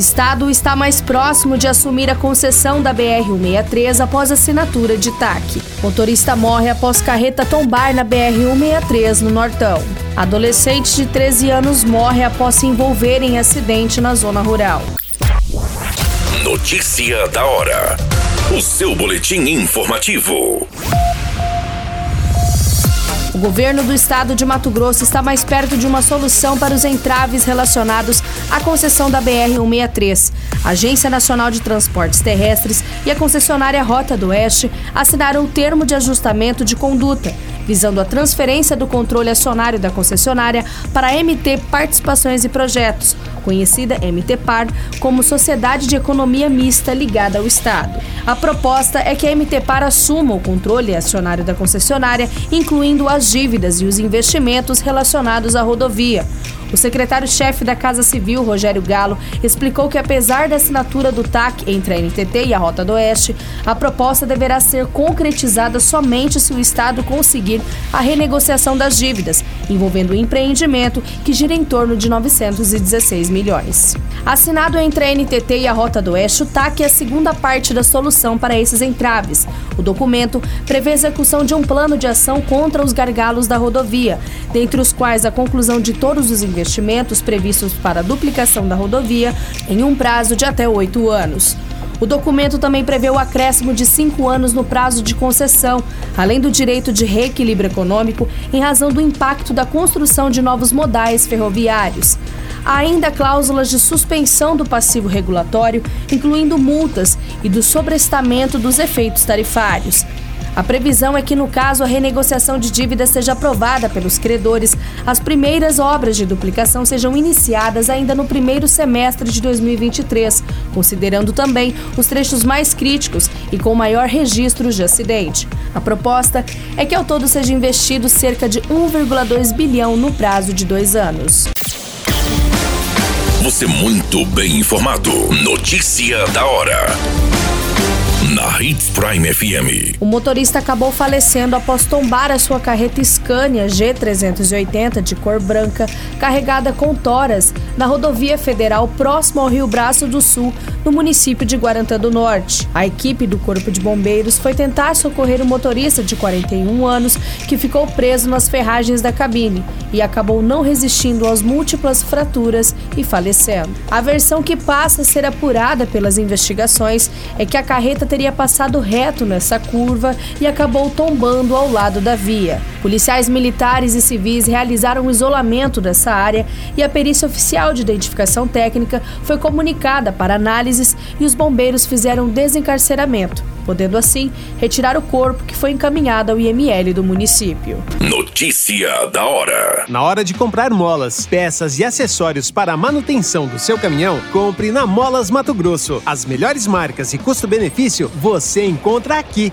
Estado está mais próximo de assumir a concessão da BR-163 após assinatura de TAC. Motorista morre após carreta tombar na BR-163 no Nortão. Adolescente de 13 anos morre após se envolver em acidente na zona rural. Notícia da hora. O seu boletim informativo. O governo do estado de Mato Grosso está mais perto de uma solução para os entraves relacionados à concessão da BR-163. A Agência Nacional de Transportes Terrestres e a concessionária Rota do Oeste assinaram o termo de ajustamento de conduta, visando a transferência do controle acionário da concessionária para a MT Participações e Projetos, conhecida MTPAR como Sociedade de Economia Mista ligada ao Estado. A proposta é que a MTPAR assuma o controle acionário da concessionária, incluindo as dívidas e os investimentos relacionados à rodovia. O secretário-chefe da Casa Civil, Rogério Galo, explicou que, apesar da assinatura do TAC entre a NTT e a Rota do Oeste, a proposta deverá ser concretizada somente se o Estado conseguir a renegociação das dívidas, envolvendo o empreendimento, que gira em torno de 916 milhões. Assinado entre a NTT e a Rota do Oeste, o TAC é a segunda parte da solução para esses entraves. O documento prevê a execução de um plano de ação contra os gargalos da rodovia, dentre os quais a conclusão de todos os investimentos investimentos previstos para a duplicação da rodovia em um prazo de até oito anos. O documento também prevê o acréscimo de cinco anos no prazo de concessão, além do direito de reequilíbrio econômico em razão do impacto da construção de novos modais ferroviários. Há ainda cláusulas de suspensão do passivo regulatório, incluindo multas e do sobrestamento dos efeitos tarifários. A previsão é que, no caso a renegociação de dívida seja aprovada pelos credores, as primeiras obras de duplicação sejam iniciadas ainda no primeiro semestre de 2023, considerando também os trechos mais críticos e com maior registro de acidente. A proposta é que ao todo seja investido cerca de 1,2 bilhão no prazo de dois anos. Você muito bem informado. Notícia da hora Hits Prime FM. O motorista acabou falecendo após tombar a sua carreta Scania G380 de cor branca, carregada com toras, na rodovia federal próximo ao Rio Braço do Sul, no município de Guarantã do Norte. A equipe do Corpo de Bombeiros foi tentar socorrer o motorista de 41 anos que ficou preso nas ferragens da cabine e acabou não resistindo às múltiplas fraturas e falecendo. A versão que passa a ser apurada pelas investigações é que a carreta teria passado reto nessa curva e acabou tombando ao lado da via. Policiais militares e civis realizaram o isolamento dessa área e a perícia oficial de identificação técnica foi comunicada para análises e os bombeiros fizeram desencarceramento podendo assim retirar o corpo que foi encaminhado ao IML do município. Notícia da hora. Na hora de comprar molas, peças e acessórios para a manutenção do seu caminhão, compre na Molas Mato Grosso. As melhores marcas e custo-benefício você encontra aqui.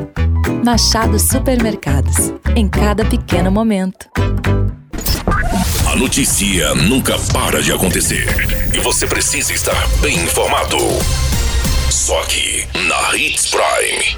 Machado Supermercados. Em cada pequeno momento. A notícia nunca para de acontecer. E você precisa estar bem informado. Só aqui, na Hits Prime.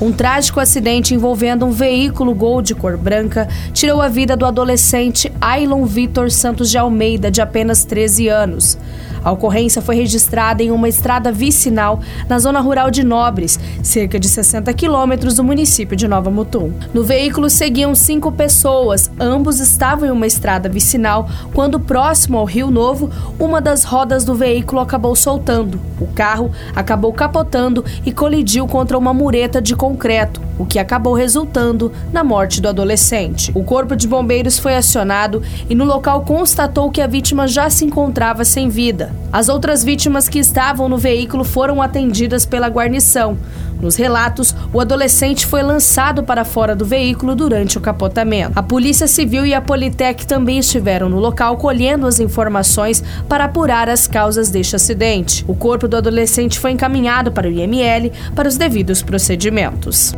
Um trágico acidente envolvendo um veículo Gol de cor branca tirou a vida do adolescente Ailon Vitor Santos de Almeida, de apenas 13 anos. A ocorrência foi registrada em uma estrada vicinal na zona rural de Nobres, cerca de 60 quilômetros do município de Nova Mutum. No veículo seguiam cinco pessoas, ambos estavam em uma estrada vicinal quando, próximo ao Rio Novo, uma das rodas do veículo acabou soltando. O carro acabou capotando e colidiu contra uma mureta de concreto. O que acabou resultando na morte do adolescente. O corpo de bombeiros foi acionado e no local constatou que a vítima já se encontrava sem vida. As outras vítimas que estavam no veículo foram atendidas pela guarnição. Nos relatos, o adolescente foi lançado para fora do veículo durante o capotamento. A Polícia Civil e a Politec também estiveram no local colhendo as informações para apurar as causas deste acidente. O corpo do adolescente foi encaminhado para o IML para os devidos procedimentos.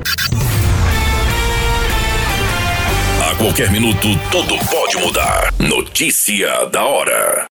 A qualquer minuto, tudo pode mudar. Notícia da hora.